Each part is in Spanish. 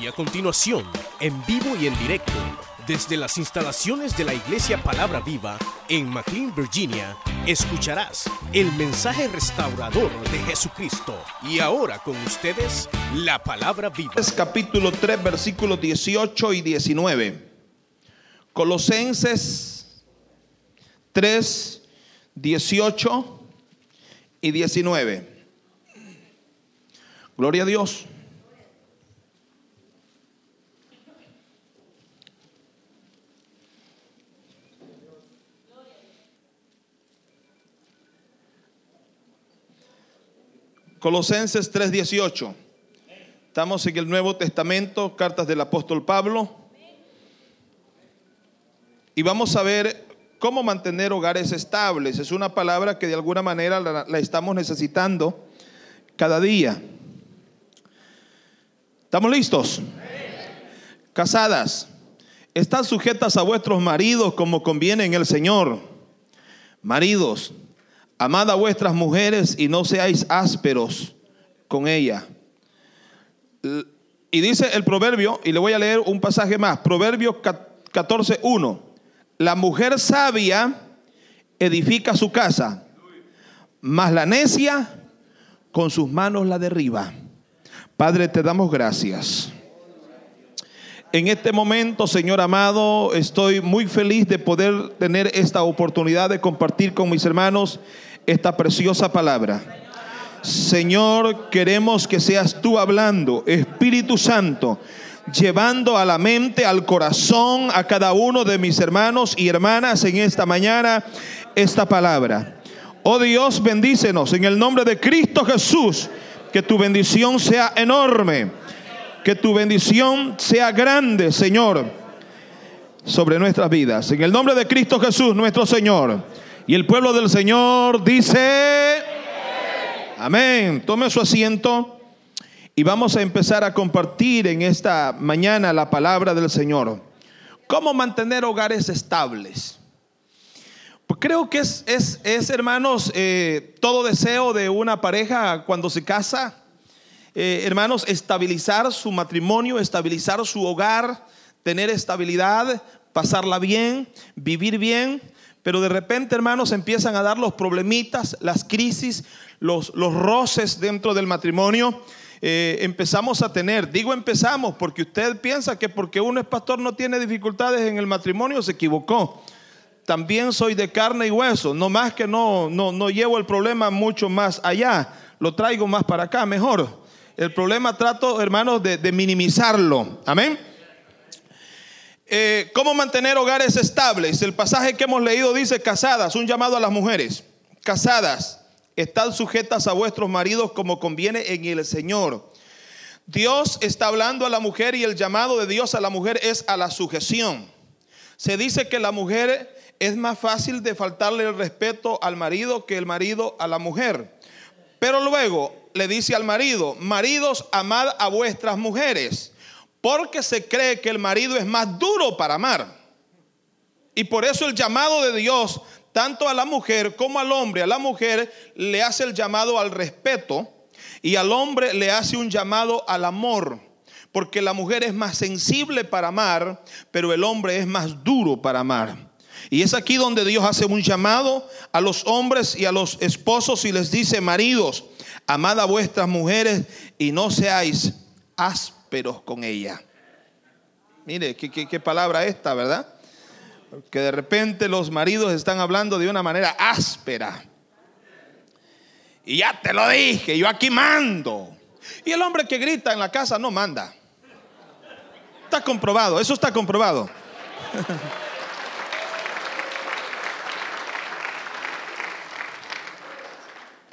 Y a continuación, en vivo y en directo, desde las instalaciones de la Iglesia Palabra Viva en McLean, Virginia, escucharás el mensaje restaurador de Jesucristo. Y ahora con ustedes, la Palabra Viva. Capítulo 3, versículos 18 y 19. Colosenses 3, 18 y 19. Gloria a Dios. Colosenses 3:18. Estamos en el Nuevo Testamento, cartas del apóstol Pablo. Y vamos a ver cómo mantener hogares estables. Es una palabra que de alguna manera la, estamos necesitando cada día. ¿Estamos listos? Casadas, están sujetas a vuestros maridos como conviene en el Señor. Maridos, amad a vuestras mujeres y no seáis ásperos con ella. Y dice el proverbio, y le voy a leer un pasaje más, Proverbio 14.1. La mujer sabia edifica su casa, mas la necia con sus manos la derriba. Padre, te damos gracias. En este momento, Señor amado, estoy muy feliz de poder tener esta oportunidad de compartir con mis hermanos esta preciosa palabra. Señor, queremos que seas tú hablando, Espíritu Santo, llevando a la mente, al corazón, a cada uno de mis hermanos y hermanas en esta mañana esta palabra. Oh Dios, bendícenos en el nombre de Cristo Jesús, que tu bendición sea enorme, que tu bendición sea grande, Señor, sobre nuestras vidas. En el nombre de Cristo Jesús, nuestro Señor. Y el pueblo del Señor dice, amén. Tome su asiento y vamos a empezar a compartir en esta mañana la palabra del Señor. ¿Cómo mantener hogares estables? Pues creo que es, es, es hermanos, eh, todo deseo de una pareja cuando se casa, eh, hermanos, estabilizar su matrimonio, estabilizar su hogar, tener estabilidad, pasarla bien, vivir bien. Pero de repente, hermanos, empiezan a dar los problemitas, las crisis, los, los roces dentro del matrimonio. Eh, empezamos a tener, digo empezamos porque usted piensa que porque uno es pastor no tiene dificultades en el matrimonio, se equivocó. También soy de carne y hueso, no más que no, no, no llevo el problema mucho más allá, lo traigo más para acá, mejor. El problema trato, hermanos, de, minimizarlo. Amén. Eh, ¿Cómo mantener hogares estables? El pasaje que hemos leído dice, casadas, un llamado a las mujeres, casadas, están sujetas a vuestros maridos como conviene en el Señor. Dios está hablando a la mujer y el llamado de Dios a la mujer es a la sujeción. Se dice que la mujer es más fácil de faltarle el respeto al marido que el marido a la mujer. Pero luego le dice al marido, maridos, amad a vuestras mujeres porque se cree que el marido es más duro para amar. Y por eso el llamado de Dios, tanto a la mujer como al hombre, a la mujer le hace el llamado al respeto y al hombre le hace un llamado al amor. Porque la mujer es más sensible para amar, pero el hombre es más duro para amar. Y es aquí donde Dios hace un llamado a los hombres y a los esposos y les dice, maridos, amad a vuestras mujeres y no seáis ásperos con ella. Mire, qué, qué, qué palabra esta, ¿verdad? Que de repente los maridos están hablando de una manera áspera. Y ya te lo dije, yo aquí mando. Y el hombre que grita en la casa no manda. Está comprobado, eso está comprobado.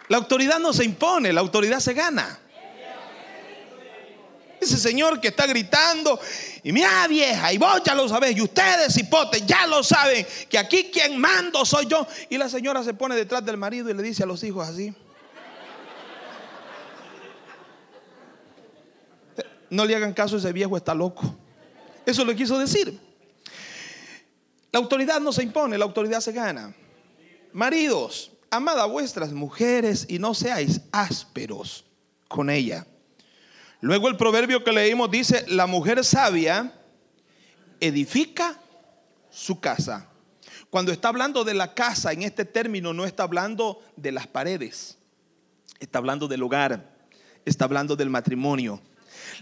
La autoridad no se impone, la autoridad se gana. Ese señor que está gritando, y mira vieja, y vos ya lo sabés, y ustedes hipotes ya lo saben, que aquí quien mando soy yo. Y la señora se pone detrás del marido y le dice a los hijos así. No le hagan caso, ese viejo está loco. Eso lo quiso decir. La autoridad no se impone, la autoridad se gana. Maridos, amad a vuestras mujeres y no seáis ásperos con ella. Luego el proverbio que leímos dice, la mujer sabia edifica su casa. Cuando está hablando de la casa en este término no está hablando de las paredes, está hablando del hogar, está hablando del matrimonio.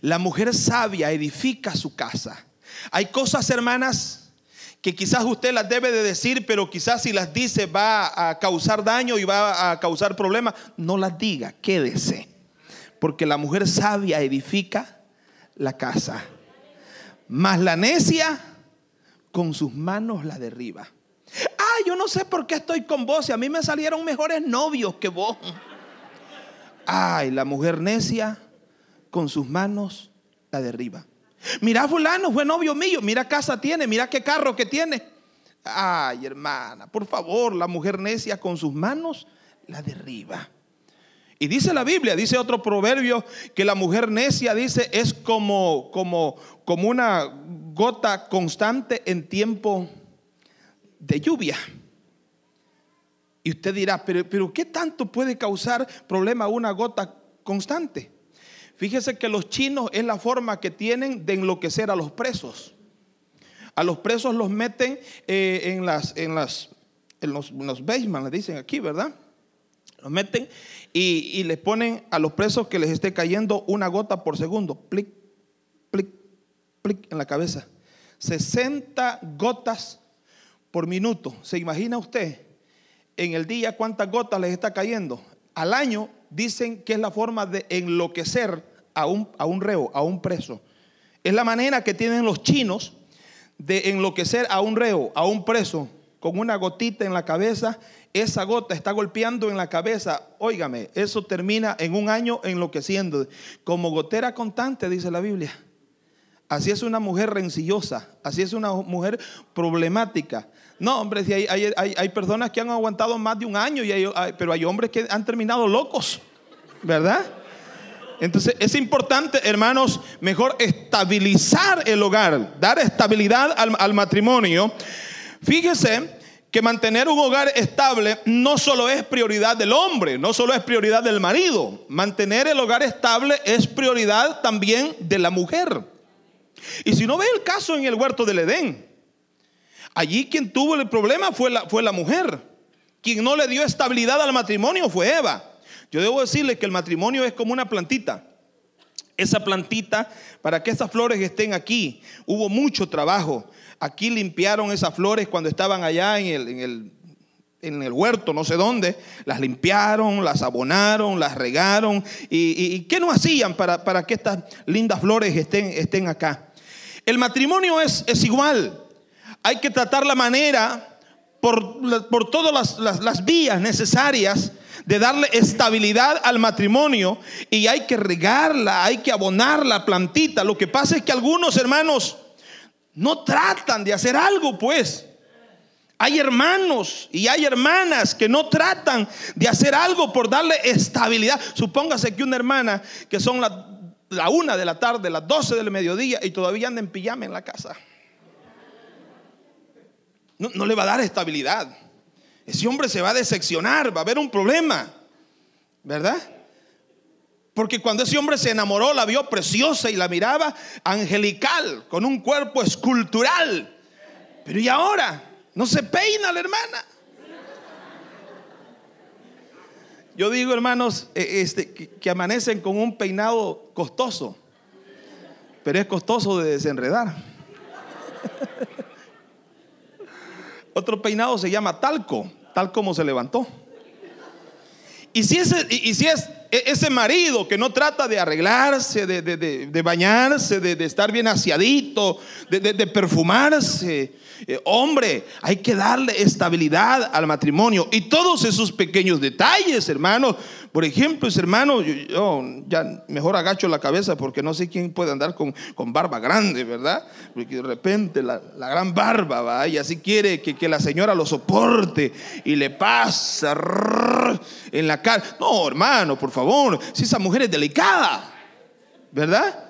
La mujer sabia edifica su casa. Hay cosas, hermanas, que quizás usted las debe de decir, pero quizás si las dice va a causar daño y va a causar problemas. No las diga, quédese. Porque la mujer sabia edifica la casa. Mas la necia con sus manos la derriba. Ah, yo no sé por qué estoy con vos. Y a mí me salieron mejores novios que vos. Ay, la mujer necia con sus manos la derriba. Mira, fulano fue novio mío. Mira casa tiene. Mira qué carro que tiene. Ay, hermana, por favor, la mujer necia con sus manos la derriba. Y dice la Biblia, dice otro proverbio, que la mujer necia, dice, es como, como, como una gota constante en tiempo de lluvia. Y usted dirá, pero, pero ¿qué tanto puede causar problema una gota constante? Fíjese que los chinos es la forma que tienen de enloquecer a los presos. A los presos los meten eh, en, las, en, las, en los, en le dicen aquí, ¿verdad? Los meten y, y les ponen a los presos que les esté cayendo una gota por segundo. Plic, plic, plic en la cabeza. 60 gotas por minuto. ¿Se imagina usted en el día cuántas gotas les está cayendo? Al año dicen que es la forma de enloquecer a un, a un reo, a un preso. Es la manera que tienen los chinos de enloquecer a un reo, a un preso, con una gotita en la cabeza. Esa gota está golpeando en la cabeza. Óigame, eso termina en un año enloqueciendo. Como gotera constante, dice la Biblia. Así es una mujer rencillosa, así es una mujer problemática. No, hombre, si hay, hay, personas que han aguantado más de un año, y pero hay hombres que han terminado locos, ¿verdad? Entonces es importante, hermanos, mejor estabilizar el hogar, dar estabilidad al, matrimonio. Fíjese que mantener un hogar estable no solo es prioridad del hombre, no solo es prioridad del marido. Mantener el hogar estable es prioridad también de la mujer. Y si no ve el caso en el huerto del Edén, allí quien tuvo el problema fue la, fue la mujer. Quien no le dio estabilidad al matrimonio fue Eva. Yo debo decirle que el matrimonio es como una plantita. Esa plantita, para que esas flores estén aquí, hubo mucho trabajo. Aquí limpiaron esas flores cuando estaban allá en el, en el, en el huerto, no sé dónde. Las limpiaron, las abonaron, las regaron. ¿Y, qué no hacían para, para, que estas lindas flores estén, estén acá? El matrimonio es, es igual. Hay que tratar la manera por, por todas las, las, vías necesarias de darle estabilidad al matrimonio y hay que regarla, hay que abonar la plantita. Lo que pasa es que algunos hermanos no tratan de hacer algo, pues. Hay hermanos y hay hermanas que no tratan de hacer algo por darle estabilidad. Supóngase que una hermana que son la una de la tarde, las doce del mediodía y todavía anda en pijama en la casa. No, le va a dar estabilidad. Ese hombre se va a decepcionar, va a haber un problema, ¿verdad? Porque cuando ese hombre se enamoró, la vio preciosa y la miraba angelical, con un cuerpo escultural. Pero ¿y ahora? No se peina la hermana. Yo digo, hermanos, eh, este, que, amanecen con un peinado costoso, pero es costoso de desenredar. Otro peinado se llama talco, tal como se levantó. Y si, ese, y si es e, ese marido que no trata de arreglarse, de, bañarse, de, estar bien aseadito, de, perfumarse, eh, hombre, hay que darle estabilidad al matrimonio. Y todos esos pequeños detalles, hermanos. Por ejemplo, hermano, yo, ya mejor agacho la cabeza porque no sé quién puede andar con, barba grande, ¿verdad? Porque de repente la, gran barba va y así quiere que, que, la señora lo soporte y le pasa en la cara. No, hermano, por favor, si esa mujer es delicada, ¿verdad?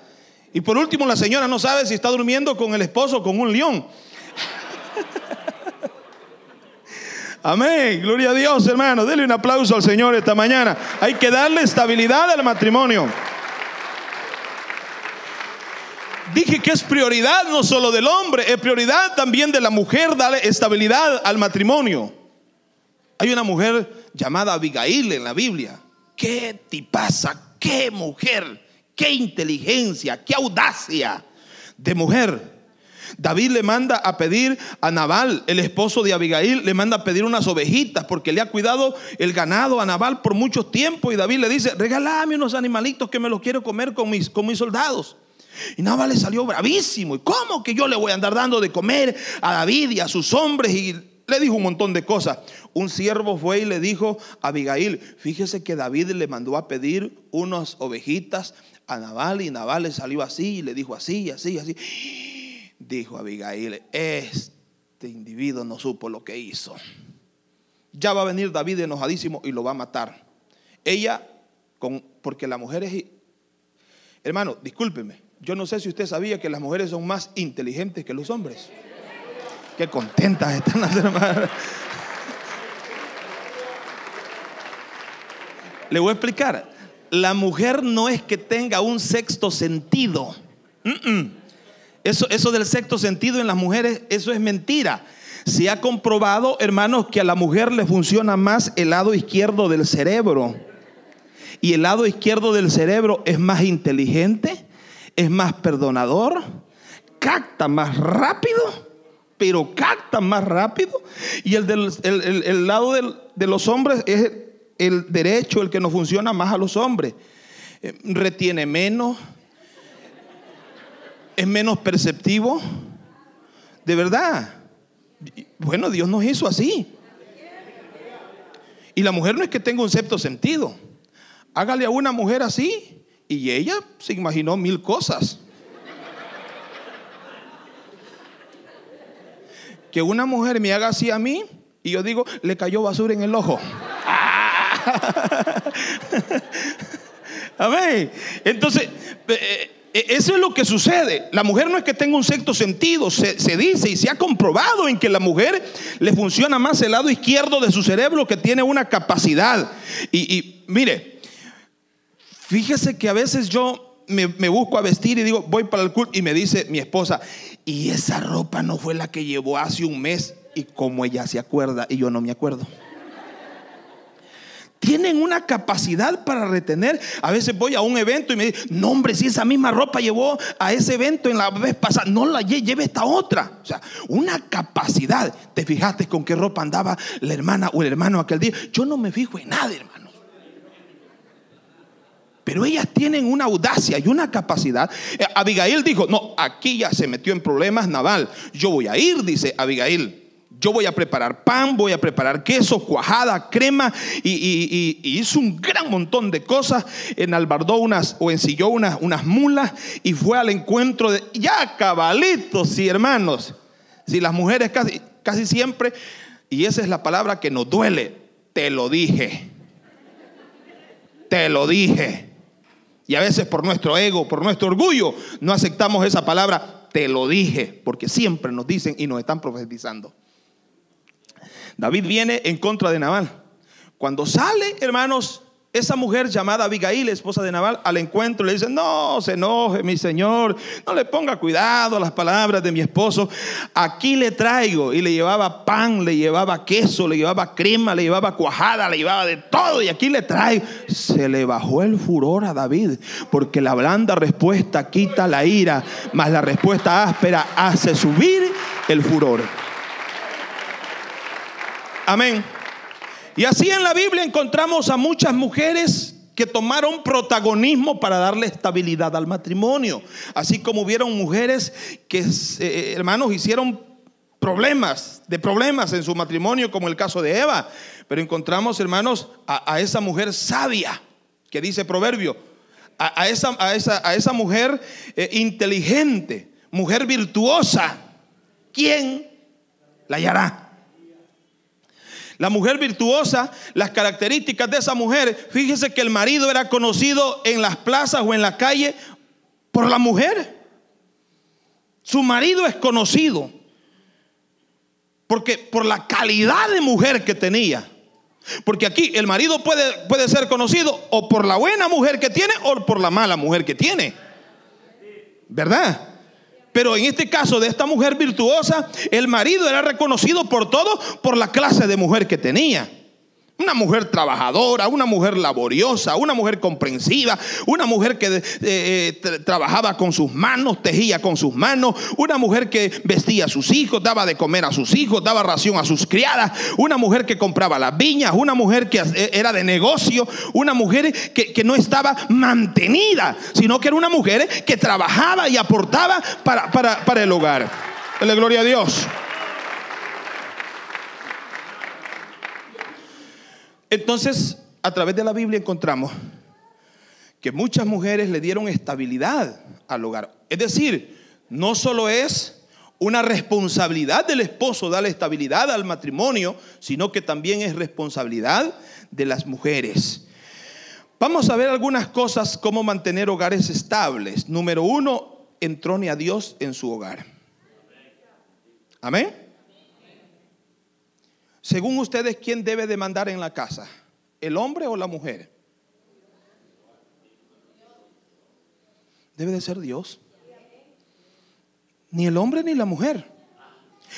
Y por último, la señora no sabe si está durmiendo con el esposo o con un león. Amén. Gloria a Dios, hermano. Dele un aplauso al Señor esta mañana. Hay que darle estabilidad al matrimonio. Dije que es prioridad no solo del hombre, es prioridad también de la mujer darle estabilidad al matrimonio. Hay una mujer llamada Abigail en la Biblia. ¿Qué pasa? ¿Qué mujer? ¿Qué inteligencia? ¿Qué audacia de mujer? David le manda a pedir a Nabal, el esposo de Abigail, le manda a pedir unas ovejitas porque le ha cuidado el ganado a Nabal por mucho tiempo. Y David le dice, regálame unos animalitos que me los quiero comer con mis, con mis soldados. Y Nabal le salió bravísimo. ¿Y cómo que yo le voy a andar dando de comer a David y a sus hombres? Y le dijo un montón de cosas. Un siervo fue y le dijo a Abigail, fíjese que David le mandó a pedir unas ovejitas a Nabal y Nabal le salió así y le dijo así, así, así. Dijo Abigail, este individuo no supo lo que hizo. Ya va a venir David enojadísimo y lo va a matar. Ella, con, porque la mujer es... Hermano, discúlpeme, yo no sé si usted sabía que las mujeres son más inteligentes que los hombres. Qué contentas están las hermanas. Le voy a explicar. La mujer no es que tenga un sexto sentido. Eso, eso del sexto sentido en las mujeres, eso es mentira. Se ha comprobado, hermanos, que a la mujer le funciona más el lado izquierdo del cerebro. Y el lado izquierdo del cerebro es más inteligente es más perdonador, capta más rápido, pero capta más rápido. Y el del lado de los hombres es el derecho, el que nos funciona más a los hombres. Eh, retiene menos, es menos perceptivo. De verdad. Bueno, Dios nos hizo así. Y la mujer no es que tenga un sexto sentido. Hágale a una mujer así y ella se imaginó mil cosas. Que una mujer me haga así a mí y yo digo, le cayó basura en el ojo. Amén. Entonces, eh, eso es lo que sucede. La mujer no es que tenga un sexto sentido, se, dice y se ha comprobado en que la mujer le funciona más el lado izquierdo de su cerebro que tiene una capacidad. Y, mire, Fíjese que a veces yo me, busco a vestir y digo, voy para el culto y me dice mi esposa, y esa ropa no fue la que llevó hace un mes y como ella se acuerda y yo no me acuerdo. Tienen una capacidad para retener. A veces voy a un evento y me dicen, no hombre, si esa misma ropa llevó a ese evento en la vez pasada, no la lleve esta otra. O sea, una capacidad. ¿Te fijaste con qué ropa andaba la hermana o el hermano aquel día? Yo no me fijo en nada, hermano. Pero ellas tienen una audacia y una capacidad. Eh, Abigail dijo, no, aquí ya se metió en problemas naval. Yo voy a ir, dice Abigail. Yo voy a preparar pan, voy a preparar queso, cuajada, crema y, hizo un gran montón de cosas. Enalbardó unas o ensilló unas, unas mulas y fue al encuentro de ya cabalitos y hermanos. Si las mujeres casi, casi siempre, y esa es la palabra que nos duele, te lo dije. Te lo dije. Y a veces por nuestro ego, por nuestro orgullo, no aceptamos esa palabra, te lo dije, porque siempre nos dicen y nos están profetizando. David viene en contra de Nabal. Cuando sale, hermanos, esa mujer llamada Abigail, esposa de Nabal, al encuentro le dice, no se enoje mi señor, no le ponga cuidado a las palabras de mi esposo, aquí le traigo. Y le llevaba pan, le llevaba queso, le llevaba crema, le llevaba cuajada, le llevaba de todo y aquí le traigo. Se le bajó el furor a David, porque la blanda respuesta quita la ira, mas la respuesta áspera hace subir el furor. Amén. Y así en la Biblia encontramos a muchas mujeres que tomaron protagonismo para darle estabilidad al matrimonio. Así como hubieron mujeres que, eh, hermanos, hicieron problemas, de problemas en su matrimonio, como el caso de Eva. Pero encontramos, hermanos, a, esa mujer sabia, que dice proverbio, a, esa, a esa, mujer eh, inteligente, mujer virtuosa. ¿Quién la hallará? La mujer virtuosa, las características de esa mujer, fíjese que el marido era conocido en las plazas o en la calle por la mujer. Su marido es conocido porque por la calidad de mujer que tenía. Porque aquí el marido puede, puede ser conocido o por la buena mujer que tiene o por la mala mujer que tiene. ¿Verdad? Pero en este caso de esta mujer virtuosa, el marido era reconocido por todo por la clase de mujer que tenía. Una mujer trabajadora, una mujer laboriosa, una mujer comprensiva, una mujer que eh, eh, trabajaba con sus manos, tejía con sus manos, una mujer que vestía a sus hijos, daba de comer a sus hijos, daba ración a sus criadas, una mujer que compraba las viñas, una mujer que era de negocio, una mujer que, que no estaba mantenida, sino que era una mujer que trabajaba y aportaba para, para, para el hogar. Dale gloria a Dios. Entonces, a través de la Biblia encontramos que muchas mujeres le dieron estabilidad al hogar. Es decir, no solo es una responsabilidad del esposo darle estabilidad al matrimonio, sino que también es responsabilidad de las mujeres. Vamos a ver algunas cosas cómo mantener hogares estables. Número uno, entrone a Dios en su hogar. Amén. Según ustedes, ¿quién debe de mandar en la casa? ¿El hombre o la mujer? Debe de ser Dios. Ni el hombre ni la mujer.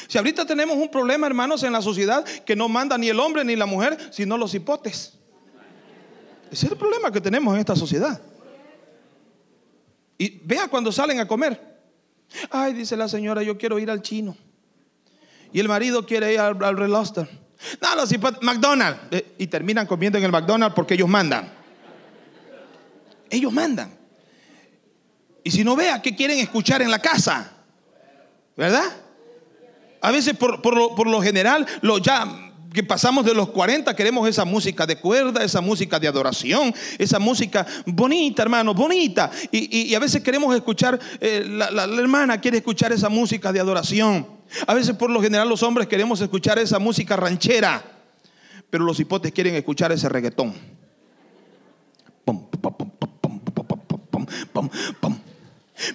Si ahorita tenemos un problema, hermanos, en la sociedad que no manda ni el hombre ni la mujer, sino los hipotes. Ese es el problema que tenemos en esta sociedad. Y vea cuando salen a comer. Ay, dice la señora, yo quiero ir al chino. Y el marido quiere ir al, al Reloster. No, los McDonald's. Eh, y terminan comiendo en el McDonald's porque ellos mandan. Ellos mandan. Y si no vea, ¿qué quieren escuchar en la casa? ¿Verdad? A veces por, por, lo, general, lo ya que pasamos de los 40 queremos esa música de cuerda, esa música de adoración, esa música bonita, hermano, bonita. Y, a veces queremos escuchar, eh, la hermana quiere escuchar esa música de adoración. A veces por lo general los hombres queremos escuchar esa música ranchera, pero los hipotes quieren escuchar ese reggaetón.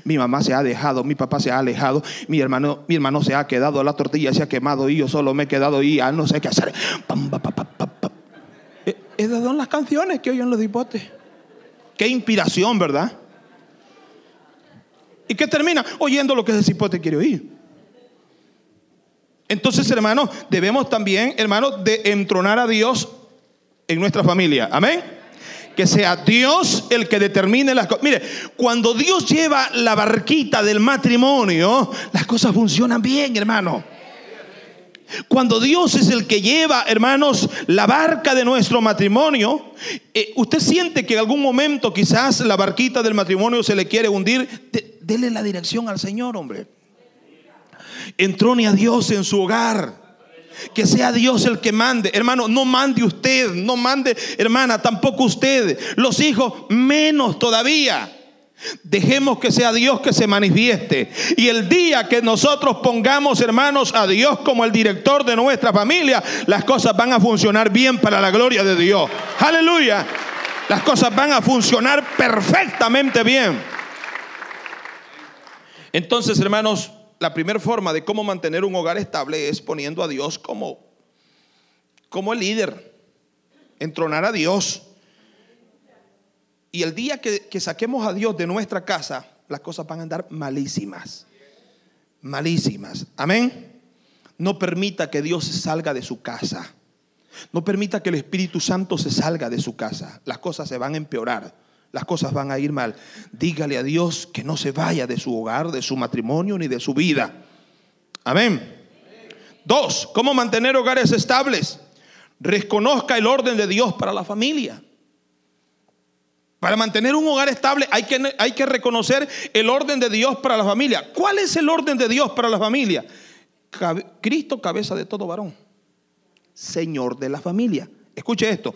Mi mamá se ha dejado, mi papá se ha alejado, mi hermano, mi hermano se ha quedado, la tortilla se ha quemado y yo solo me he quedado y ya no sé qué hacer. Esas son las canciones que oyen los hipotes. Qué inspiración, ¿verdad? ¿Y qué termina? Oyendo lo que ese hipote quiere oír. Entonces, hermanos, debemos también, hermanos, de entronar a Dios en nuestra familia. Amén. Que sea Dios el que determine las cosas. Mire, cuando Dios lleva la barquita del matrimonio, las cosas funcionan bien, hermano. Cuando Dios es el que lleva, hermanos, la barca de nuestro matrimonio, eh, usted siente que en algún momento quizás la barquita del matrimonio se le quiere hundir, dele la dirección al Señor, hombre entrone a Dios en su hogar. Que sea Dios el que mande. Hermano, no mande usted, no mande, hermana, tampoco usted. Los hijos, menos todavía. Dejemos que sea Dios que se manifieste. Y el día que nosotros pongamos, hermanos, a Dios como el director de nuestra familia, las cosas van a funcionar bien para la gloria de Dios. Aleluya. Las cosas van a funcionar perfectamente bien. Entonces, hermanos, la primera forma de cómo mantener un hogar estable es poniendo a Dios como, como el líder, entronar a Dios. Y el día que, que saquemos a Dios de nuestra casa, las cosas van a andar malísimas. Malísimas. Amén. No permita que Dios salga de su casa. No permita que el Espíritu Santo se salga de su casa. Las cosas se van a empeorar las cosas van a ir mal. Dígale a Dios que no se vaya de su hogar, de su matrimonio ni de su vida. Amén. Dos, ¿cómo mantener hogares estables? Reconozca el orden de Dios para la familia. Para mantener un hogar estable hay que, hay que reconocer el orden de Dios para la familia. ¿Cuál es el orden de Dios para la familia? Cristo, cabeza de todo varón. Señor de la familia. Escuche esto.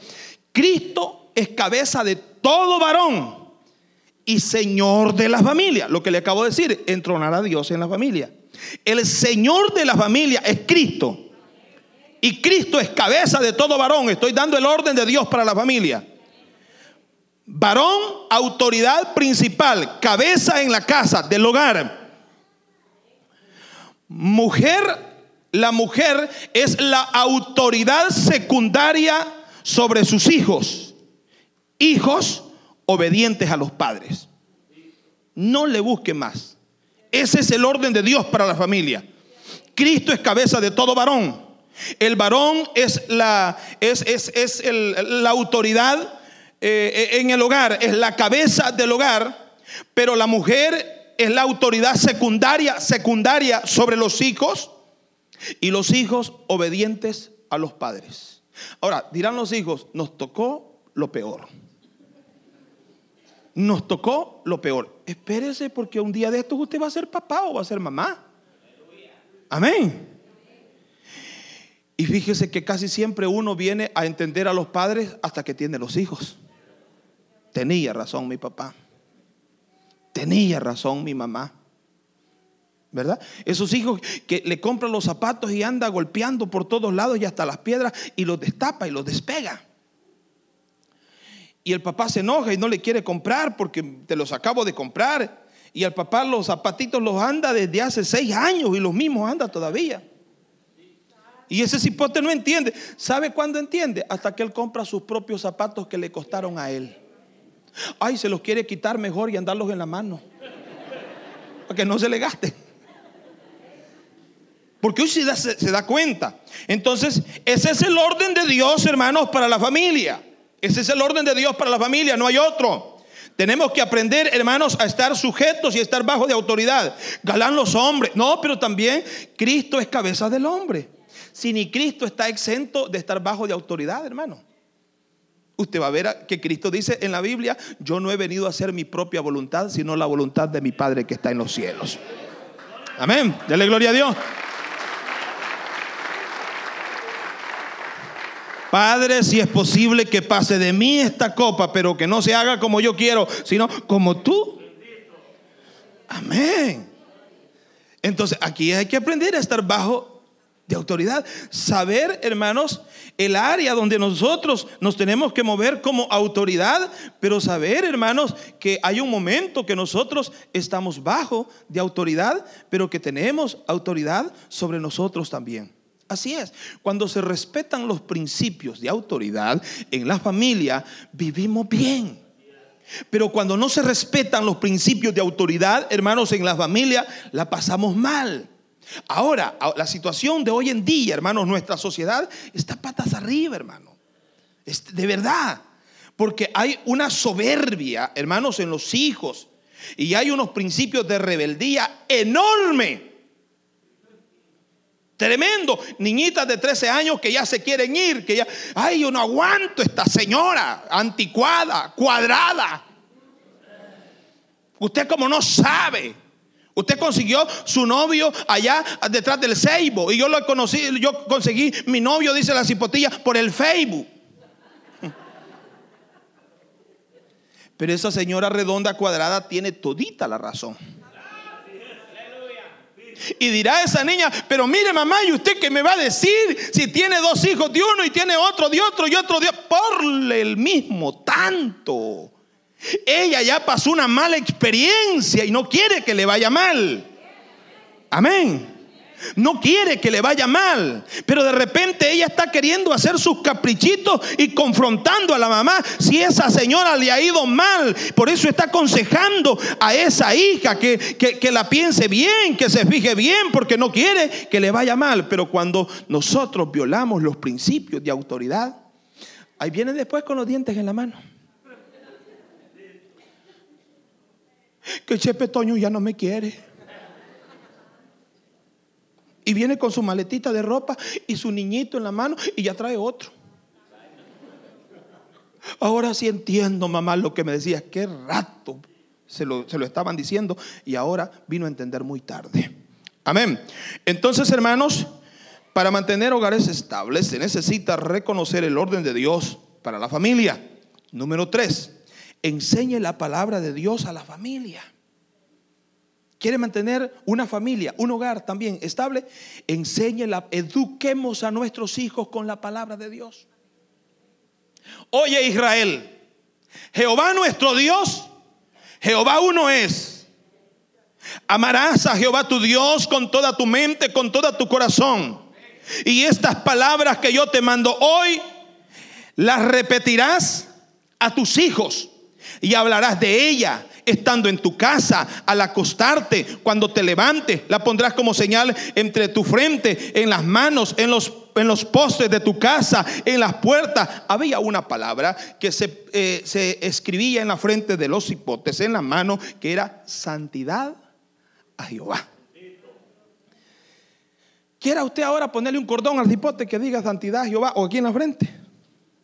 Cristo es cabeza de todo varón y Señor de la familia. Lo que le acabo de decir, entronar a Dios en la familia. El Señor de la familia es Cristo. Y Cristo es cabeza de todo varón. Estoy dando el orden de Dios para la familia. Varón, autoridad principal, cabeza en la casa, del hogar. Mujer, la mujer es la autoridad secundaria sobre sus hijos hijos obedientes a los padres. No le busque más. Ese es el orden de Dios para la familia. Cristo es cabeza de todo varón. El varón es la, es, es, la autoridad eh, en el hogar, es la cabeza del hogar, pero la mujer es la autoridad secundaria, secundaria sobre los hijos y los hijos obedientes a los padres. Ahora, dirán los hijos, nos tocó lo peor. Nos tocó lo peor. Espérese porque un día de estos usted va a ser papá o va a ser mamá. Amén. Y fíjese que casi siempre uno viene a entender a los padres hasta que tiene los hijos. Tenía razón mi papá. Tenía razón mi mamá. ¿Verdad? Esos hijos que le compran los zapatos y anda golpeando por todos lados y hasta las piedras y los destapa y los despega. Y el papá se enoja y no le quiere comprar porque te los acabo de comprar. Y el papá los zapatitos los anda desde hace seis años y los mismos anda todavía. Y ese cipote no entiende. ¿Sabe cuándo entiende? Hasta que él compra sus propios zapatos que le costaron a él. Ay, se los quiere quitar mejor y andarlos en la mano. Para que no se le gaste. Porque hoy se da, se da cuenta. Entonces, ese es el orden de Dios, hermanos, para la familia. Ese es el orden de Dios para la familia, no hay otro. Tenemos que aprender, hermanos, a estar sujetos y estar bajo de autoridad. Galán los hombres. No, pero también Cristo es cabeza del hombre. Si ni Cristo está exento de estar bajo de autoridad, hermano. Usted va a ver que Cristo dice en la Biblia, yo no he venido a hacer mi propia voluntad, sino la voluntad de mi Padre que está en los cielos. Amén. Dele gloria a Dios. Padre, si es posible que pase de mí esta copa, pero que no se haga como yo quiero, sino como tú. Amén. Entonces, aquí hay que aprender a estar bajo de autoridad. Saber, hermanos, el área donde nosotros nos tenemos que mover como autoridad, pero saber, hermanos, que hay un momento que nosotros estamos bajo de autoridad, pero que tenemos autoridad sobre nosotros también. Así es, cuando se respetan los principios de autoridad en la familia, vivimos bien. Pero cuando no se respetan los principios de autoridad, hermanos, en la familia, la pasamos mal. Ahora, la situación de hoy en día, hermanos, nuestra sociedad está patas arriba, hermano. De verdad. Porque hay una soberbia, hermanos, en los hijos. Y hay unos principios de rebeldía enorme. Tremendo. Niñitas de 13 años que ya se quieren ir, que ya, ay, yo no aguanto esta señora anticuada, cuadrada. Usted como no sabe. Usted consiguió su novio allá detrás del Seibo y yo lo conocí, yo conseguí mi novio, dice la cipotilla, por el Facebook. Pero esa señora redonda cuadrada tiene todita la razón. Y dirá esa niña, pero mire mamá, ¿y usted qué me va a decir si tiene dos hijos de uno y tiene otro de otro y otro de otro? Por el mismo tanto. Ella ya pasó una mala experiencia y no quiere que le vaya mal. Amén. No quiere que le vaya mal, pero de repente ella está queriendo hacer sus caprichitos y confrontando a la mamá si esa señora le ha ido mal. Por eso está aconsejando a esa hija que, que la piense bien, que se fije bien, porque no quiere que le vaya mal. Pero cuando nosotros violamos los principios de autoridad, ahí viene después con los dientes en la mano. Que Chepe Toño ya no me quiere. Y viene con su maletita de ropa y su niñito en la mano y ya trae otro. Ahora sí entiendo, mamá, lo que me decías. Qué rato se lo, se lo estaban diciendo y ahora vino a entender muy tarde. Amén. Entonces, hermanos, para mantener hogares estables se necesita reconocer el orden de Dios para la familia. Número tres, enseñe la palabra de Dios a la familia quiere mantener una familia, un hogar también estable, enséñela, eduquemos a nuestros hijos con la palabra de Dios. Oye Israel, Jehová nuestro Dios, Jehová uno es. Amarás a Jehová tu Dios con toda tu mente, con toda tu corazón. Y estas palabras que yo te mando hoy, las repetirás a tus hijos y hablarás de ella estando en tu casa, al acostarte, cuando te levantes, la pondrás como señal entre tu frente, en las manos, en los, en los postes de tu casa, en las puertas. Había una palabra que se, eh, se escribía en la frente de los hipotes, en la mano, que era santidad a Jehová. ¿Quiera usted ahora ponerle un cordón al hipote que diga santidad a Jehová o aquí en la frente?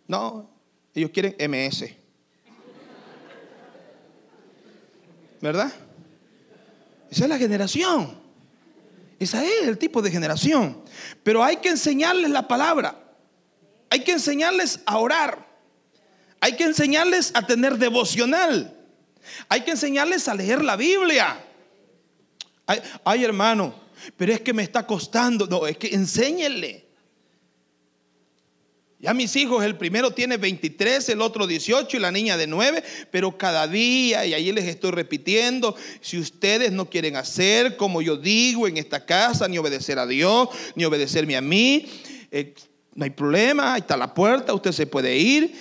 No, ellos quieren MS. ¿Verdad? Esa es la generación. Esa es el tipo de generación. Pero hay que enseñarles la palabra. Hay que enseñarles a orar. Hay que enseñarles a tener devocional. Hay que enseñarles a leer la Biblia. Ay, hermano, pero es que me está costando. No, es que enséñenle. Ya mis hijos, el primero tiene 23, el otro 18 y la niña de 9, pero cada día, y ahí les estoy repitiendo, si ustedes no quieren hacer como yo digo en esta casa, ni obedecer a Dios, ni obedecerme a mí, eh, no hay problema, ahí está la puerta, usted se puede ir.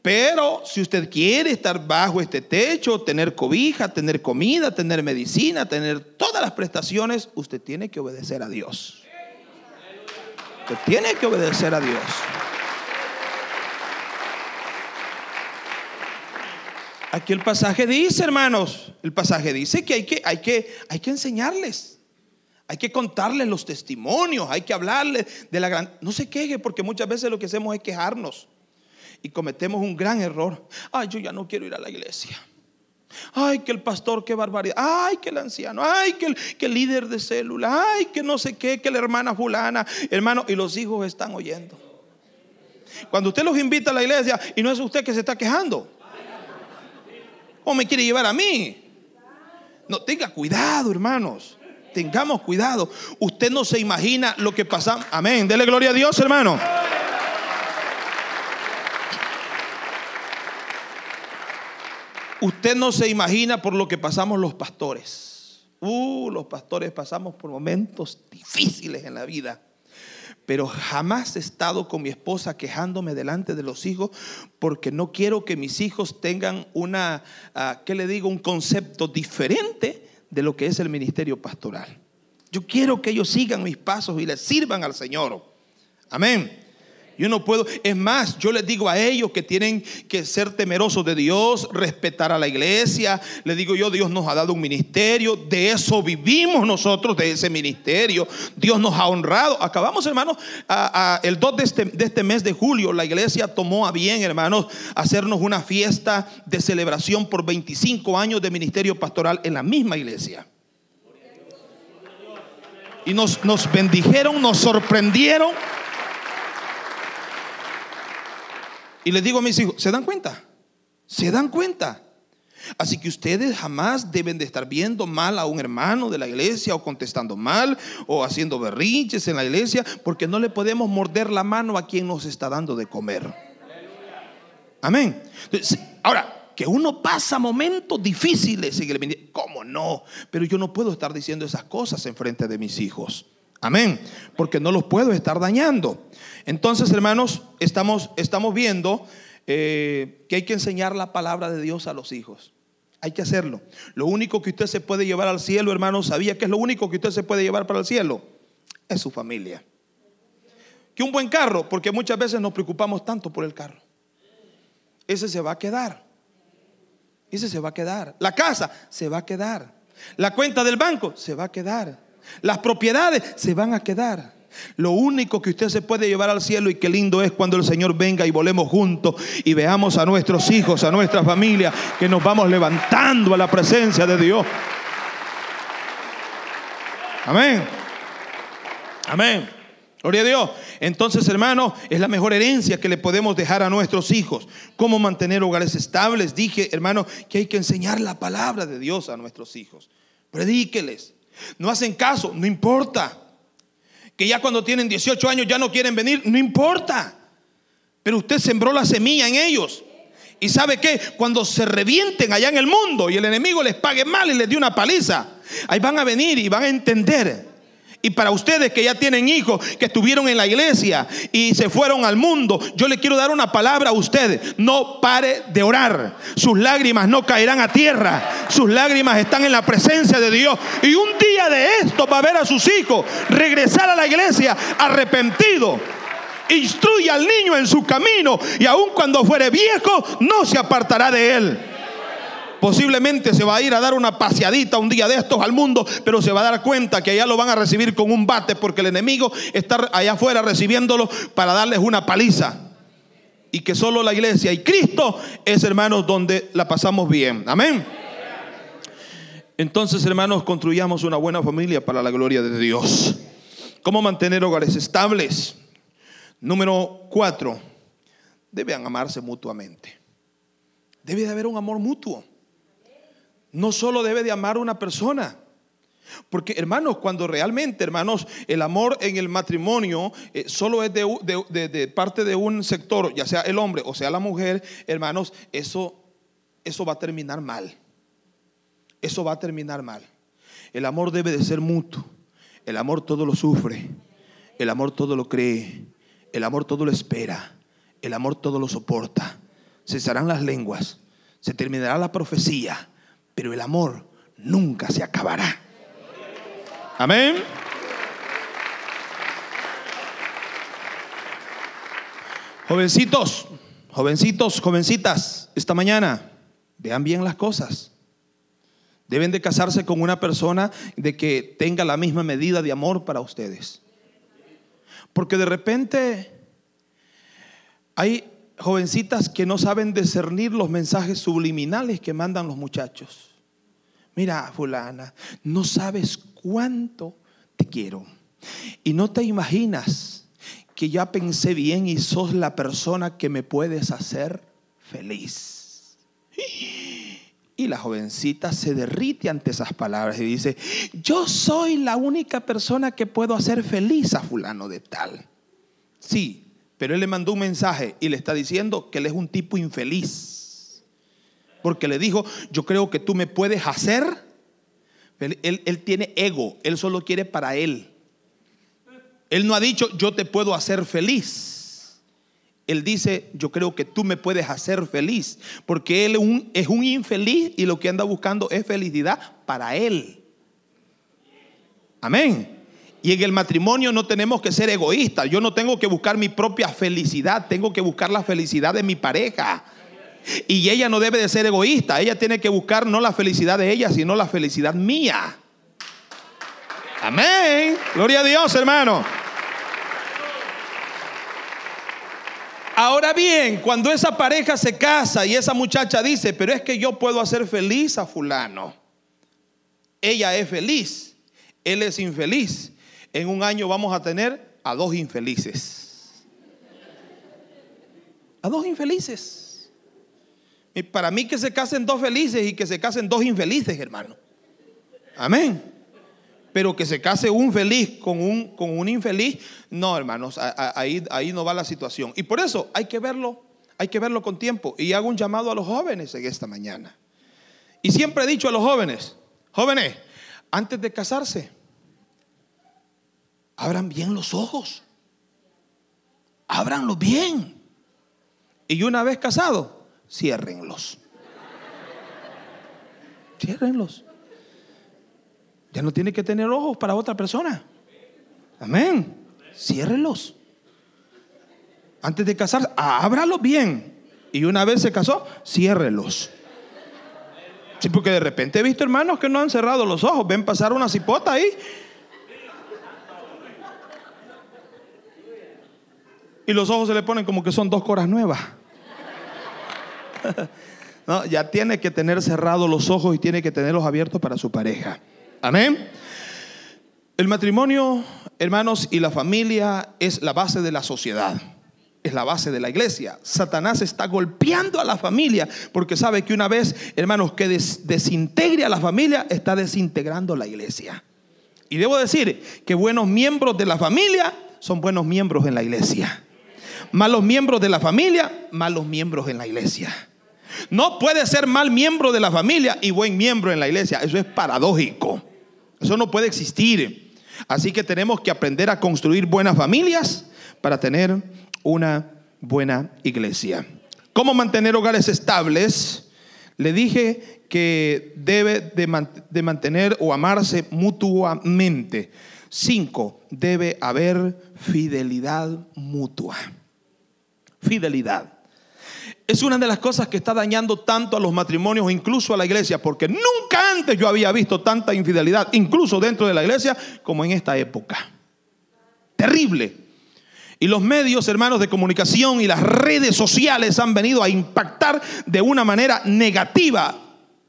Pero si usted quiere estar bajo este techo, tener cobija, tener comida, tener medicina, tener todas las prestaciones, usted tiene que obedecer a Dios. Usted tiene que obedecer a Dios. Aquí el pasaje dice, hermanos, el pasaje dice que hay que, hay que, hay que enseñarles. Hay que contarles los testimonios, hay que hablarles de la gran... No se queje porque muchas veces lo que hacemos es quejarnos y cometemos un gran error. Ay, yo ya no quiero ir a la iglesia. Ay, que el pastor, qué barbaridad. Ay, que el anciano. Ay, que el, que el líder de célula. Ay, que no sé qué, que la hermana fulana. Hermano, y los hijos están oyendo. Cuando usted los invita a la iglesia y no es usted que se está quejando. ¿O me quiere llevar a mí? No, tenga cuidado, hermanos. Tengamos cuidado. Usted no se imagina lo que pasa. Amén. Dele gloria a Dios, hermano. Usted no se imagina por lo que pasamos los pastores. Uh, los pastores pasamos por momentos difíciles en la vida pero jamás he estado con mi esposa quejándome delante de los hijos porque no quiero que mis hijos tengan una, uh, ¿qué le digo? Un concepto diferente de lo que es el ministerio pastoral. Yo quiero que ellos sigan mis pasos y les sirvan al Señor. Amén. Yo no puedo, es más, yo les digo a ellos que tienen que ser temerosos de Dios, respetar a la iglesia. Les digo yo, Dios nos ha dado un ministerio, de eso vivimos nosotros, de ese ministerio. Dios nos ha honrado. Acabamos, hermanos, el 2 de este, de este mes de julio, la iglesia tomó a bien, hermanos, hacernos una fiesta de celebración por 25 años de ministerio pastoral en la misma iglesia. Y nos bendijeron, nos sorprendieron. Y les digo a mis hijos, ¿se dan cuenta? ¿Se dan cuenta? Así que ustedes jamás deben de estar viendo mal a un hermano de la iglesia o contestando mal o haciendo berrinches en la iglesia porque no le podemos morder la mano a quien nos está dando de comer. Amén. Ahora, que uno pasa momentos difíciles, ¿cómo no? Pero yo no puedo estar diciendo esas cosas en frente de mis hijos. Amén. Porque no los puedo estar dañando. Entonces, hermanos, estamos, estamos viendo eh, que hay que enseñar la palabra de Dios a los hijos. Hay que hacerlo. Lo único que usted se puede llevar al cielo, hermanos, ¿sabía que es lo único que usted se puede llevar para el cielo? Es su familia. Que un buen carro, porque muchas veces nos preocupamos tanto por el carro. Ese se va a quedar. Ese se va a quedar. La casa se va a quedar. La cuenta del banco se va a quedar. Las propiedades se van a quedar. Lo único que usted se puede llevar al cielo y qué lindo es cuando el Señor venga y volemos juntos y veamos a nuestros hijos, a nuestra familia, que nos vamos levantando a la presencia de Dios. Amén. Amén. Gloria a Dios. Entonces, hermano, es la mejor herencia que le podemos dejar a nuestros hijos. Cómo mantener hogares estables. Dije, hermano, que hay que enseñar la palabra de Dios a nuestros hijos. Predíqueles. No hacen caso, no importa. Que ya cuando tienen 18 años ya no quieren venir, no importa. Pero usted sembró la semilla en ellos. Y sabe que cuando se revienten allá en el mundo y el enemigo les pague mal y les dé una paliza, ahí van a venir y van a entender. Y para ustedes que ya tienen hijos, que estuvieron en la iglesia y se fueron al mundo, yo le quiero dar una palabra a ustedes. No pare de orar. Sus lágrimas no caerán a tierra. Sus lágrimas están en la presencia de Dios. Y un día de esto va a ver a sus hijos regresar a la iglesia arrepentido. Instruye al niño en su camino y aun cuando fuere viejo no se apartará de él. Posiblemente se va a ir a dar una paseadita un día de estos al mundo, pero se va a dar cuenta que allá lo van a recibir con un bate porque el enemigo está allá afuera recibiéndolo para darles una paliza. Y que solo la iglesia y Cristo es, hermanos, donde la pasamos bien. Amén. Entonces, hermanos, construyamos una buena familia para la gloria de Dios. ¿Cómo mantener hogares estables? Número cuatro, deben amarse mutuamente. Debe de haber un amor mutuo no solo debe de amar a una persona. Porque hermanos, cuando realmente, hermanos, el amor en el matrimonio eh, solo es de, parte de un sector, ya sea el hombre o sea la mujer, hermanos, eso, eso va a terminar mal. Eso va a terminar mal. El amor debe de ser mutuo. El amor todo lo sufre. El amor todo lo cree. El amor todo lo espera. El amor todo lo soporta. Cesarán las lenguas. Se terminará la profecía pero el amor nunca se acabará. Amén. Jovencitos, jovencitos, jovencitas, esta mañana, vean bien las cosas. Deben de casarse con una persona de que tenga la misma medida de amor para ustedes. Porque de repente hay jovencitas que no saben discernir los mensajes subliminales que mandan los muchachos mira, fulana, no sabes cuánto te quiero. Y no te imaginas que ya pensé bien y sos la persona que me puedes hacer feliz. Y la jovencita se derrite ante esas palabras y dice, yo soy la única persona que puedo hacer feliz a fulano de tal. Sí, pero él le mandó un mensaje y le está diciendo que él es un tipo infeliz porque le dijo, yo creo que tú me puedes hacer. Él, tiene ego, él solo quiere para él. Él no ha dicho, yo te puedo hacer feliz. Él dice, yo creo que tú me puedes hacer feliz. Porque él es un infeliz y lo que anda buscando es felicidad para él. Amén. Y en el matrimonio no tenemos que ser egoístas. Yo no tengo que buscar mi propia felicidad, tengo que buscar la felicidad de mi pareja. Y ella no debe de ser egoísta. Ella tiene que buscar no la felicidad de ella, sino la felicidad mía. Amén. Gloria a Dios, hermano. Ahora bien, cuando esa pareja se casa y esa muchacha dice, pero es que yo puedo hacer feliz a fulano. Ella es feliz, él es infeliz. En un año vamos a tener a dos infelices. A dos infelices. Para mí que se casen dos felices y que se casen dos infelices, hermano. Amén. Pero que se case un feliz con un, con un infeliz, no, hermanos, ahí, ahí no va la situación. Y por eso hay que verlo, hay que verlo con tiempo. Y hago un llamado a los jóvenes en esta mañana. Y siempre he dicho a los jóvenes, jóvenes, antes de casarse, abran bien los ojos. Ábranlos bien. Y una vez casado, ciérrenlos. Ciérrenlos. Ya no tiene que tener ojos para otra persona. Amén. Ciérrenlos. Antes de casarse, ábralos bien. Y una vez se casó, ciérrenlos. Sí, porque de repente he visto hermanos que no han cerrado los ojos. Ven pasar una cipota ahí. Y los ojos se le ponen como que son dos coras nuevas. no, ya tiene que tener cerrados los ojos y tiene que tenerlos abiertos para su pareja. Amén. El matrimonio, hermanos, y la familia es la base de la sociedad. Es la base de la iglesia. Satanás está golpeando a la familia porque sabe que una vez, hermanos, que desintegre a la familia, está desintegrando la iglesia. Y debo decir que buenos miembros de la familia son buenos miembros en la iglesia. Malos miembros de la familia, malos miembros en la iglesia. No puede ser mal miembro de la familia y buen miembro en la iglesia. Eso es paradójico. Eso no puede existir. Así que tenemos que aprender a construir buenas familias para tener una buena iglesia. ¿Cómo mantener hogares estables? Le dije que debe de, mantener o amarse mutuamente. Cinco, debe haber fidelidad mutua. Fidelidad. Es una de las cosas que está dañando tanto a los matrimonios, incluso a la iglesia, porque nunca antes yo había visto tanta infidelidad, incluso dentro de la iglesia, como en esta época. Terrible. Y los medios, hermanos, de comunicación y las redes sociales han venido a impactar de una manera negativa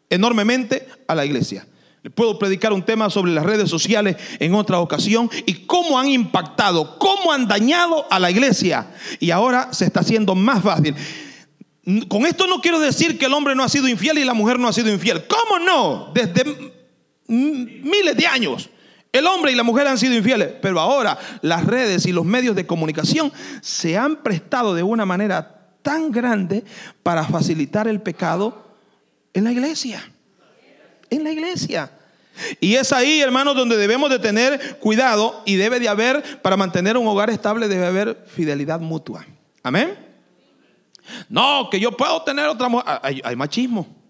enormemente a la iglesia. Le puedo predicar un tema sobre las redes sociales en otra ocasión y cómo han impactado, cómo han dañado a la iglesia. Y ahora se está haciendo más fácil. Con esto no quiero decir que el hombre no ha sido infiel y la mujer no ha sido infiel. ¿Cómo no? Desde miles de años. El hombre y la mujer han sido infieles, pero ahora las redes y los medios de comunicación se han prestado de una manera tan grande para facilitar el pecado en la iglesia. En la iglesia. Y es ahí, hermanos, donde debemos de tener cuidado y debe de haber, para mantener un hogar estable, debe haber fidelidad mutua. Amén. No, que yo puedo tener otra mujer. hay machismo.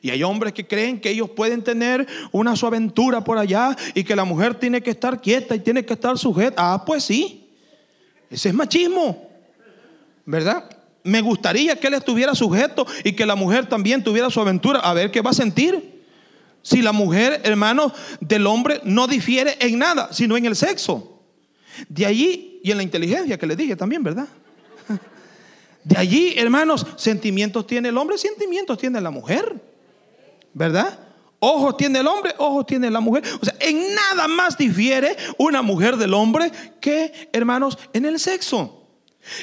Y hay hombres que creen que ellos pueden tener una su aventura por allá y que la mujer tiene que estar quieta y tiene que estar sujeta. Ah, pues sí. Ese es machismo. ¿Verdad? Me gustaría que él estuviera sujeto y que la mujer también tuviera su aventura. A ver qué va a sentir. Si la mujer, hermano, del hombre no difiere en nada, sino en el sexo. De allí y en la inteligencia que le dije también, ¿verdad? De allí, hermanos, sentimientos tiene el hombre, sentimientos tiene la mujer. ¿verdad? Ojos tiene el hombre, ojos tiene la mujer. O sea, en nada más difiere una mujer del hombre que, hermanos, en el sexo.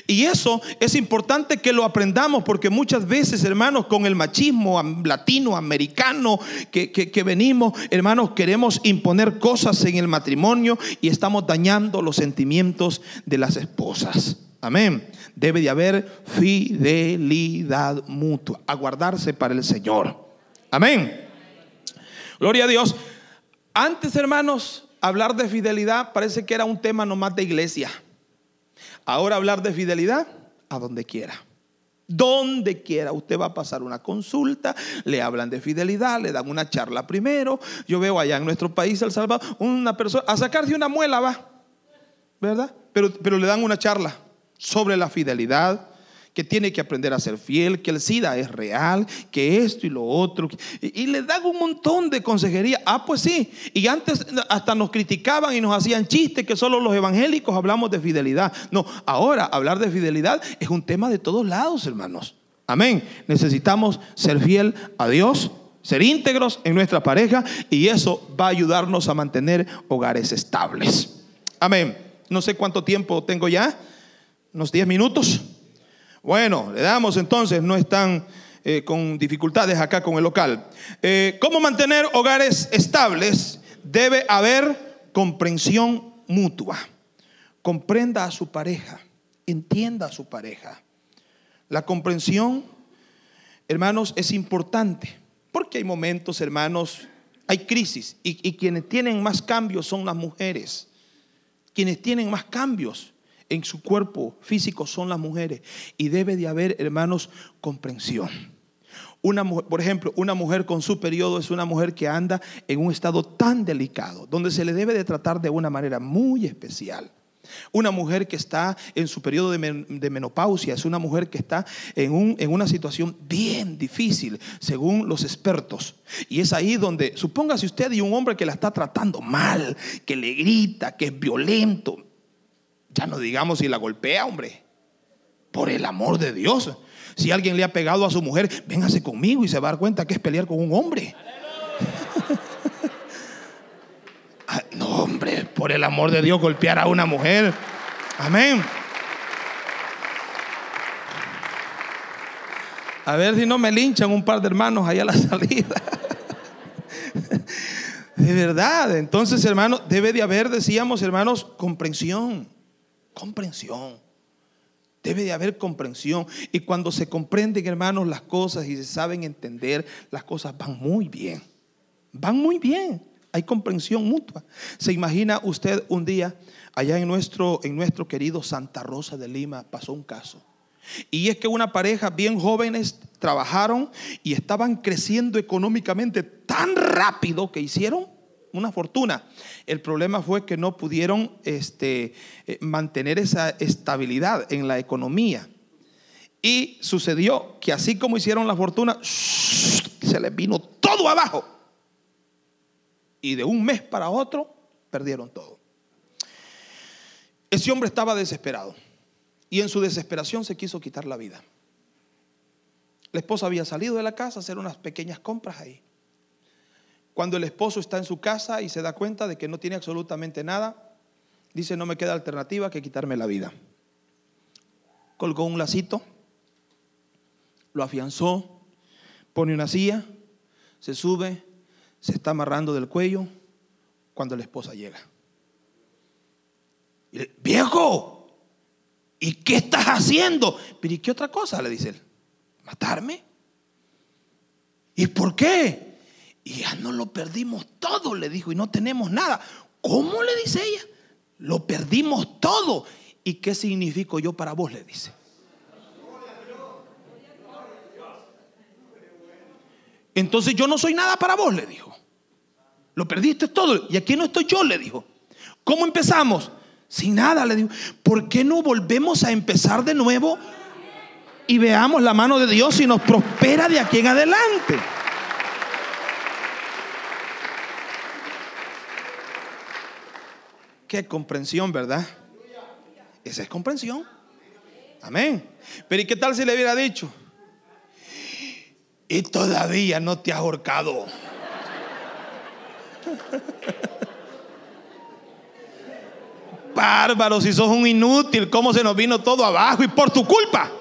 Y eso es importante que lo aprendamos porque muchas veces, hermanos, con el machismo latinoamericano que, que, venimos, hermanos, queremos imponer cosas en el matrimonio y estamos dañando los sentimientos de las esposas. Amén. Debe de haber fidelidad mutua, aguardarse para el Señor. Amén. Gloria a Dios. Antes, hermanos, hablar de fidelidad parece que era un tema nomás de iglesia. Ahora hablar de fidelidad a donde quiera. Donde quiera, usted va a pasar una consulta, le hablan de fidelidad, le dan una charla primero. Yo veo allá en nuestro país, El Salvador, una persona a sacarse una muela va, ¿verdad? Pero, pero le dan una charla sobre la fidelidad, que tiene que aprender a ser fiel, que el SIDA es real, que esto y lo otro. Y, le dan un montón de consejería. Ah, pues sí. Y antes hasta nos criticaban y nos hacían chistes que solo los evangélicos hablamos de fidelidad. No, ahora hablar de fidelidad es un tema de todos lados, hermanos. Amén. Necesitamos ser fiel a Dios, ser íntegros en nuestra pareja y eso va a ayudarnos a mantener hogares estables. Amén. No sé cuánto tiempo tengo ya, unos 10 minutos. Bueno, le damos entonces, no están eh, con dificultades acá con el local. Eh, ¿Cómo mantener hogares estables? Debe haber comprensión mutua. Comprenda a su pareja, entienda a su pareja. La comprensión, hermanos, es importante, porque hay momentos, hermanos, hay crisis, y, y quienes tienen más cambios son las mujeres. Quienes tienen más cambios en su cuerpo físico son las mujeres. Y debe de haber, hermanos, comprensión. Una por ejemplo, una mujer con su periodo es una mujer que anda en un estado tan delicado, donde se le debe de tratar de una manera muy especial. Una mujer que está en su periodo de, menopausia es una mujer que está en, un, en, una situación bien difícil, según los expertos. Y es ahí donde, supóngase usted y un hombre que la está tratando mal, que le grita, que es violento. Ya no digamos si la golpea, hombre. Por el amor de Dios. Si alguien le ha pegado a su mujer, véngase conmigo y se va a dar cuenta que es pelear con un hombre. Ah, no, hombre, por el amor de Dios, golpear a una mujer. Amén. A ver si no me linchan un par de hermanos allá a la salida. De verdad, entonces hermanos, debe de haber, decíamos hermanos, comprensión comprensión. Debe de haber comprensión. Y cuando se comprenden, hermanos, las cosas y se saben entender, las cosas van muy bien. Van muy bien. hay comprensión mutua. ¿Se imagina usted un día allá en nuestro, en nuestro querido Santa Rosa de Lima pasó un caso? Y es que una pareja bien jóvenes trabajaron y estaban creciendo económicamente tan rápido que hicieron una fortuna. El problema fue que no pudieron este, eh, mantener esa estabilidad en la economía. Y sucedió que así como hicieron la fortuna, se les vino todo abajo. Y de un mes para otro perdieron todo. Ese hombre estaba desesperado y en su desesperación se quiso quitar la vida. La esposa había salido de la casa a hacer unas pequeñas compras ahí. Cuando el esposo está en su casa y se da cuenta de que no tiene absolutamente nada, dice, no me queda alternativa que quitarme la vida. Colgó un lacito lo afianzó, pone una silla, se sube, se está amarrando del cuello cuando la esposa llega. Viejo, ¿y qué estás haciendo? Pero ¿y qué otra cosa? Le dice él. ¿Matarme? ¿Y por qué? Y ya no lo perdimos todo, le dijo, y no tenemos nada. ¿Cómo le dice ella? Lo perdimos todo. ¿Y qué significo yo para vos? Le dice. Entonces yo no soy nada para vos, le dijo. Lo perdiste todo. Y aquí no estoy yo, le dijo. ¿Cómo empezamos? Sin nada, le dijo. ¿Por qué no volvemos a empezar de nuevo y veamos la mano de Dios y nos prospera de aquí en adelante? Qué comprensión, ¿verdad? Esa es comprensión. Amén. Pero ¿y qué tal si le hubiera dicho? y todavía no te has ahorcado. Bárbaro, si sos un inútil, ¿cómo se nos vino todo abajo? Y por tu culpa.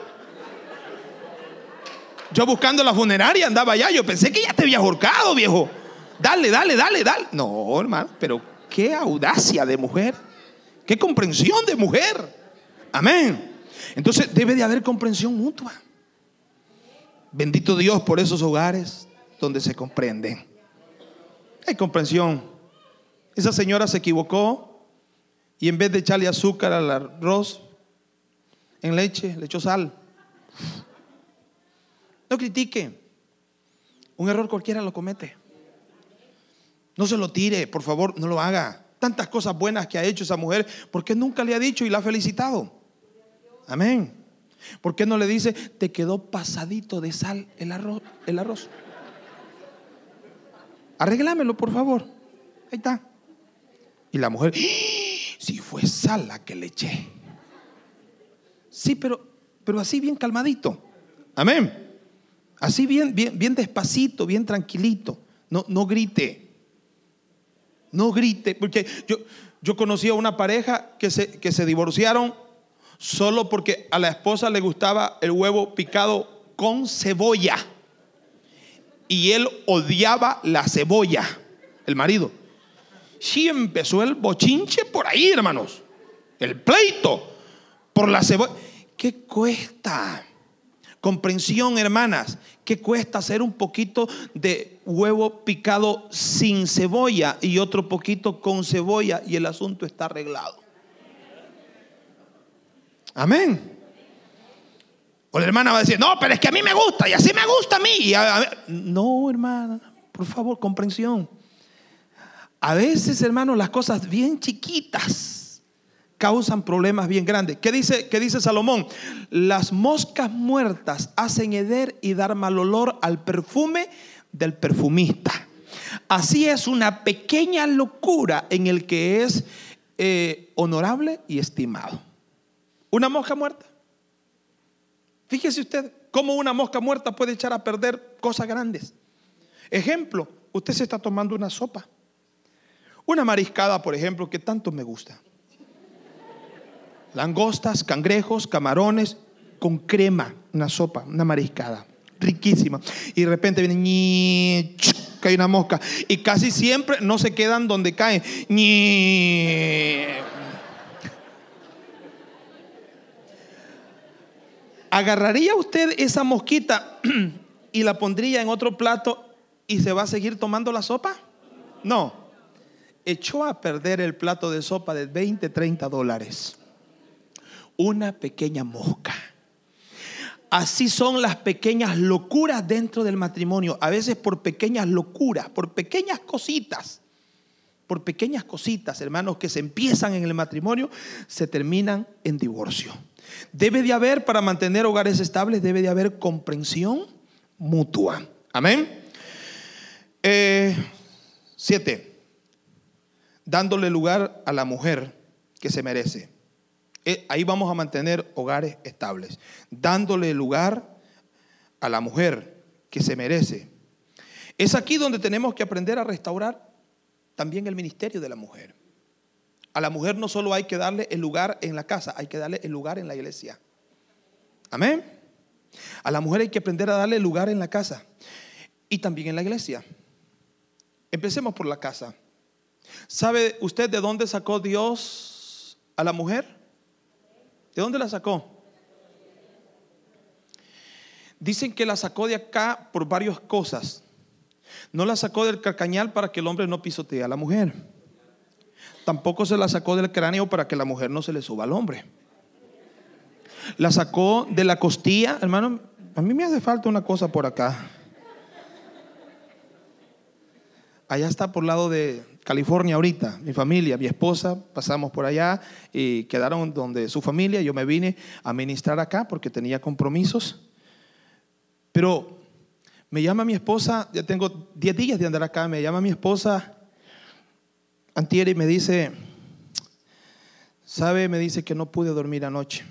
Yo buscando la funeraria andaba allá, yo pensé que ya te habías ahorcado, viejo. Dale, dale, dale, dale. No, hermano, pero qué audacia de mujer. Qué comprensión de mujer. Amén. Entonces debe de haber comprensión mutua. Bendito Dios por esos hogares donde se comprenden. Hay comprensión. Esa señora se equivocó y en vez de echarle azúcar al arroz en leche, le echó sal. No critique. Un error cualquiera lo comete. No se lo tire, por favor, no lo haga. Tantas cosas buenas que ha hecho esa mujer, ¿por qué nunca le ha dicho y la ha felicitado? Amén. ¿Por qué no le dice, te quedó pasadito de sal el arroz? El arroz? Arreglámelo, por favor. Ahí está. Y la mujer, ¡Ah! si fue sal la que le eché. Sí, pero, pero así bien calmadito. Amén. Así bien, bien, bien despacito, bien tranquilito. No, no grite. No grite. Porque yo, yo conocí a una pareja que se, que se divorciaron solo porque a la esposa le gustaba el huevo picado con cebolla. Y él odiaba la cebolla, el marido. Sí empezó el bochinche por ahí, hermanos. El pleito por la cebolla. ¿Qué cuesta? Comprensión, hermanas. ¿Qué cuesta hacer un poquito de huevo picado sin cebolla y otro poquito con cebolla y el asunto está arreglado? Amén. O la hermana va a decir, no, pero es que a mí me gusta y así me gusta a mí. no, hermana, por favor, comprensión. A veces, hermano, las cosas bien chiquitas causan problemas bien grandes. ¿Qué dice, qué dice Salomón? Las moscas muertas hacen heder y dar mal olor al perfume del perfumista. Así es una pequeña locura en el que es eh, honorable y estimado. Una mosca muerta. Fíjese usted cómo una mosca muerta puede echar a perder cosas grandes. Ejemplo, usted se está tomando una sopa. Una mariscada, por ejemplo, que tanto me gusta. Langostas, cangrejos, camarones, con crema, una sopa, una mariscada, riquísima. Y de repente viene, cae una mosca. Y casi siempre no se quedan donde caen. ¿Agarraría usted esa mosquita y la pondría en otro plato y se va a seguir tomando la sopa? No. echó a perder el plato de sopa de 20, 30 dólares. Una pequeña mosca. Así son las pequeñas locuras dentro del matrimonio. A veces por pequeñas locuras, por pequeñas cositas, por pequeñas cositas, hermanos, que se empiezan en el matrimonio, se terminan en divorcio. Debe de haber, para mantener hogares estables, debe de haber comprensión mutua. Amén. Eh, siete, dándole lugar a la mujer que se merece. Eh, ahí vamos a mantener hogares estables, dándole lugar a la mujer que se merece. Es aquí donde tenemos que aprender a restaurar también el ministerio de la mujer. A la mujer no solo hay que darle el lugar en la casa, hay que darle el lugar en la iglesia. Amén. A la mujer hay que aprender a darle lugar en la casa y también en la iglesia. Empecemos por la casa. ¿Sabe usted de dónde sacó Dios a la mujer? ¿De dónde la sacó? Dicen que la sacó de acá por varias cosas. No la sacó del carcañal para que el hombre no pisotee a la mujer. Tampoco se la sacó del cráneo para que la mujer no se le suba al hombre. La sacó de la costilla, hermano. A mí me hace falta una cosa por acá. Allá está por lado de California ahorita, mi familia, mi esposa, pasamos por allá y quedaron donde su familia, yo me vine a ministrar acá porque tenía compromisos. Pero me llama mi esposa, ya tengo 10 días de andar acá, me llama mi esposa Antier y me dice, ¿sabe? Me dice que no pude dormir anoche.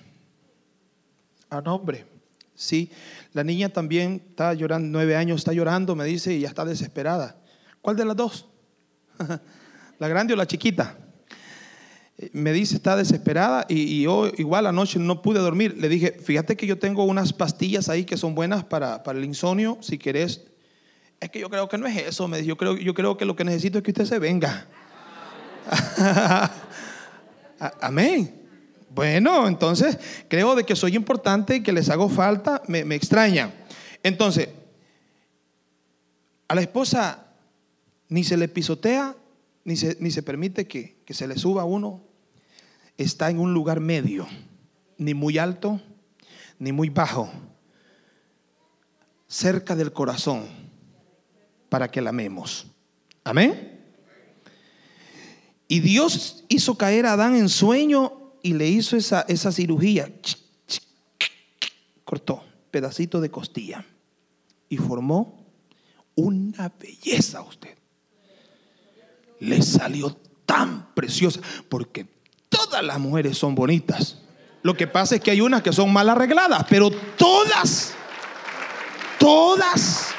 Ah, no, hombre. Sí, la niña también está llorando, nueve años, está llorando, me dice, y ya está desesperada. ¿Cuál de las dos? ¿La grande o la chiquita? Me dice, está desesperada y, yo igual anoche no pude dormir. Le dije, fíjate que yo tengo unas pastillas ahí que son buenas para, el insomnio, si querés. Es que yo creo que no es eso, me dice, yo creo, yo creo que lo que necesito es que usted se venga. Amén. Bueno, entonces creo de que soy importante, que les hago falta, me, extraña. Entonces, a la esposa ni se le pisotea, ni se, ni se permite que, que se le suba a uno. Está en un lugar medio, ni muy alto, ni muy bajo, cerca del corazón, para que la amemos. Amén. Y Dios hizo caer a Adán en sueño y le hizo esa, esa cirugía. Cortó pedacito de costilla y formó una belleza a usted. Le salió tan preciosa porque todas las mujeres son bonitas. Lo que pasa es que hay unas que son mal arregladas, pero todas, todas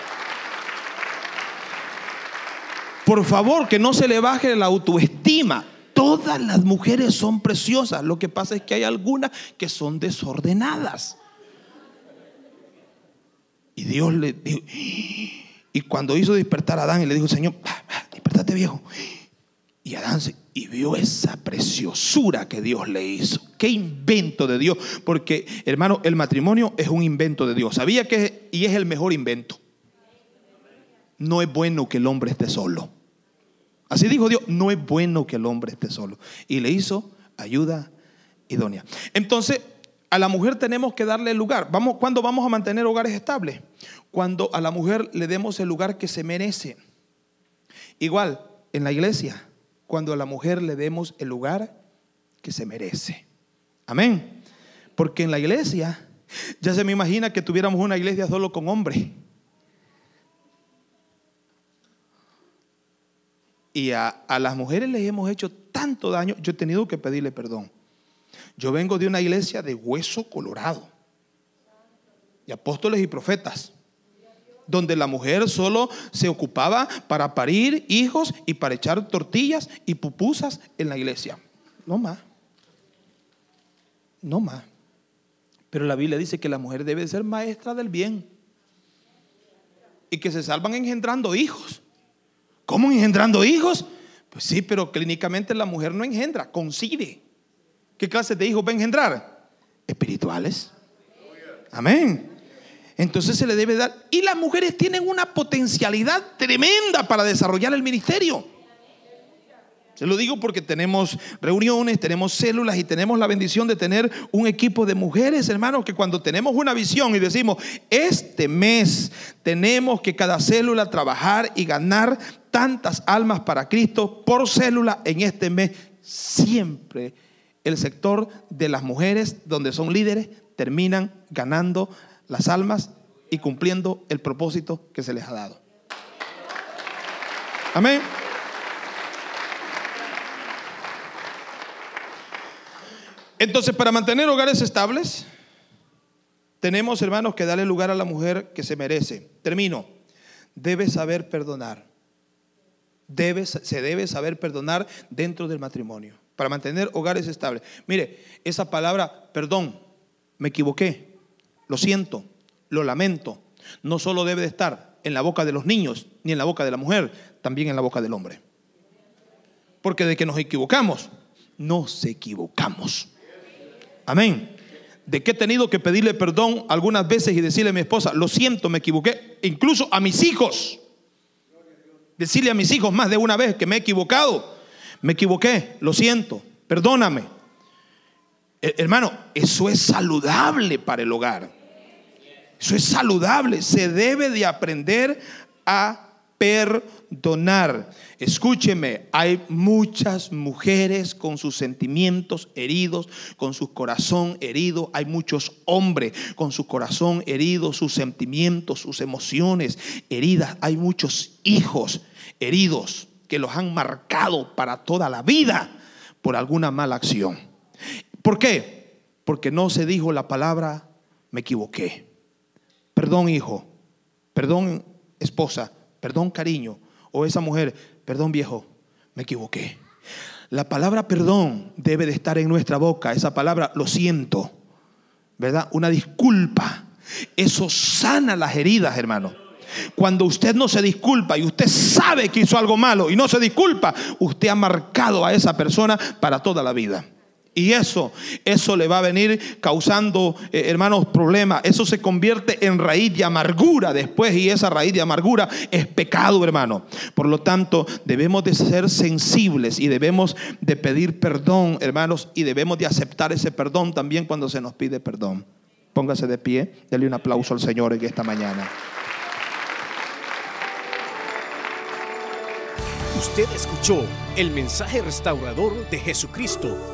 por favor, que no se le baje la autoestima. Todas las mujeres son preciosas. Lo que pasa es que hay algunas que son desordenadas. Y Dios le dijo, y cuando hizo despertar a Adán y le dijo, Señor, despertate viejo. Y Adán se, y vio esa preciosura que Dios le hizo. Qué invento de Dios. Porque, hermano, el matrimonio es un invento de Dios. Sabía que y es el mejor invento. No es bueno que el hombre esté solo. Así dijo Dios, no es bueno que el hombre esté solo. Y le hizo ayuda idónea. Entonces, a la mujer tenemos que darle lugar. Vamos, ¿Cuándo vamos a mantener hogares estables? Cuando a la mujer le demos el lugar que se merece. Igual, en la iglesia, cuando a la mujer le demos el lugar que se merece. Amén. Porque en la iglesia, ya se me imagina que tuviéramos una iglesia solo con hombres. y a, las mujeres les hemos hecho tanto daño, yo he tenido que pedirle perdón. Yo vengo de una iglesia de hueso colorado, de apóstoles y profetas, donde la mujer solo se ocupaba para parir hijos y para echar tortillas y pupusas en la iglesia. No más. No más. Pero la Biblia dice que la mujer debe ser maestra del bien y que se salvan engendrando hijos. ¿Cómo engendrando hijos? Pues sí, pero clínicamente la mujer no engendra, concibe. ¿Qué clase de hijos va a engendrar? Espirituales. Amén. Entonces se le debe dar. Y las mujeres tienen una potencialidad tremenda para desarrollar el ministerio. Se lo digo porque tenemos reuniones, tenemos células y tenemos la bendición de tener un equipo de mujeres, hermanos, que cuando tenemos una visión y decimos, este mes tenemos que cada célula trabajar y ganar tantas almas para Cristo por célula en este mes, siempre el sector de las mujeres, donde son líderes, terminan ganando las almas y cumpliendo el propósito que se les ha dado. Amén. Entonces, para mantener hogares estables, tenemos, hermanos, que darle lugar a la mujer que se merece. Termino. Debe saber perdonar. Se debe saber perdonar dentro del matrimonio para mantener hogares estables. Mire, esa palabra, perdón, me equivoqué, lo siento, lo lamento, no solo debe de estar en la boca de los niños ni en la boca de la mujer, también en la boca del hombre. Porque de que nos equivocamos, nos equivocamos. Amén. De que he tenido que pedirle perdón algunas veces y decirle a mi esposa, lo siento, me equivoqué, incluso a mis hijos. Decirle a mis hijos más de una vez que me he equivocado, me equivoqué, lo siento, perdóname. Hermano, eso es saludable para el hogar. Eso es saludable. Se debe de aprender a perdonar. Escúcheme, hay muchas mujeres con sus sentimientos heridos, con su corazón herido. Hay muchos hombres con su corazón herido, sus sentimientos, sus emociones heridas. Hay muchos hijos heridos que los han marcado para toda la vida por alguna mala acción. ¿Por qué? Porque no se dijo la palabra, me equivoqué. Perdón hijo, perdón esposa, perdón cariño, o esa mujer, perdón viejo, me equivoqué. La palabra perdón debe de estar en nuestra boca, esa palabra lo siento, ¿verdad? Una disculpa. Eso sana las heridas, hermano. Cuando usted no se disculpa y usted sabe que hizo algo malo y no se disculpa, usted ha marcado a esa persona para toda la vida. Y eso, eso le va a venir causando, eh, hermanos, problemas. Eso se convierte en raíz de amargura después y esa raíz de amargura es pecado, hermano. Por lo tanto, debemos de ser sensibles y debemos de pedir perdón, hermanos, y debemos de aceptar ese perdón también cuando se nos pide perdón. Póngase de pie, dele un aplauso al Señor en esta mañana. Usted escuchó el mensaje restaurador de Jesucristo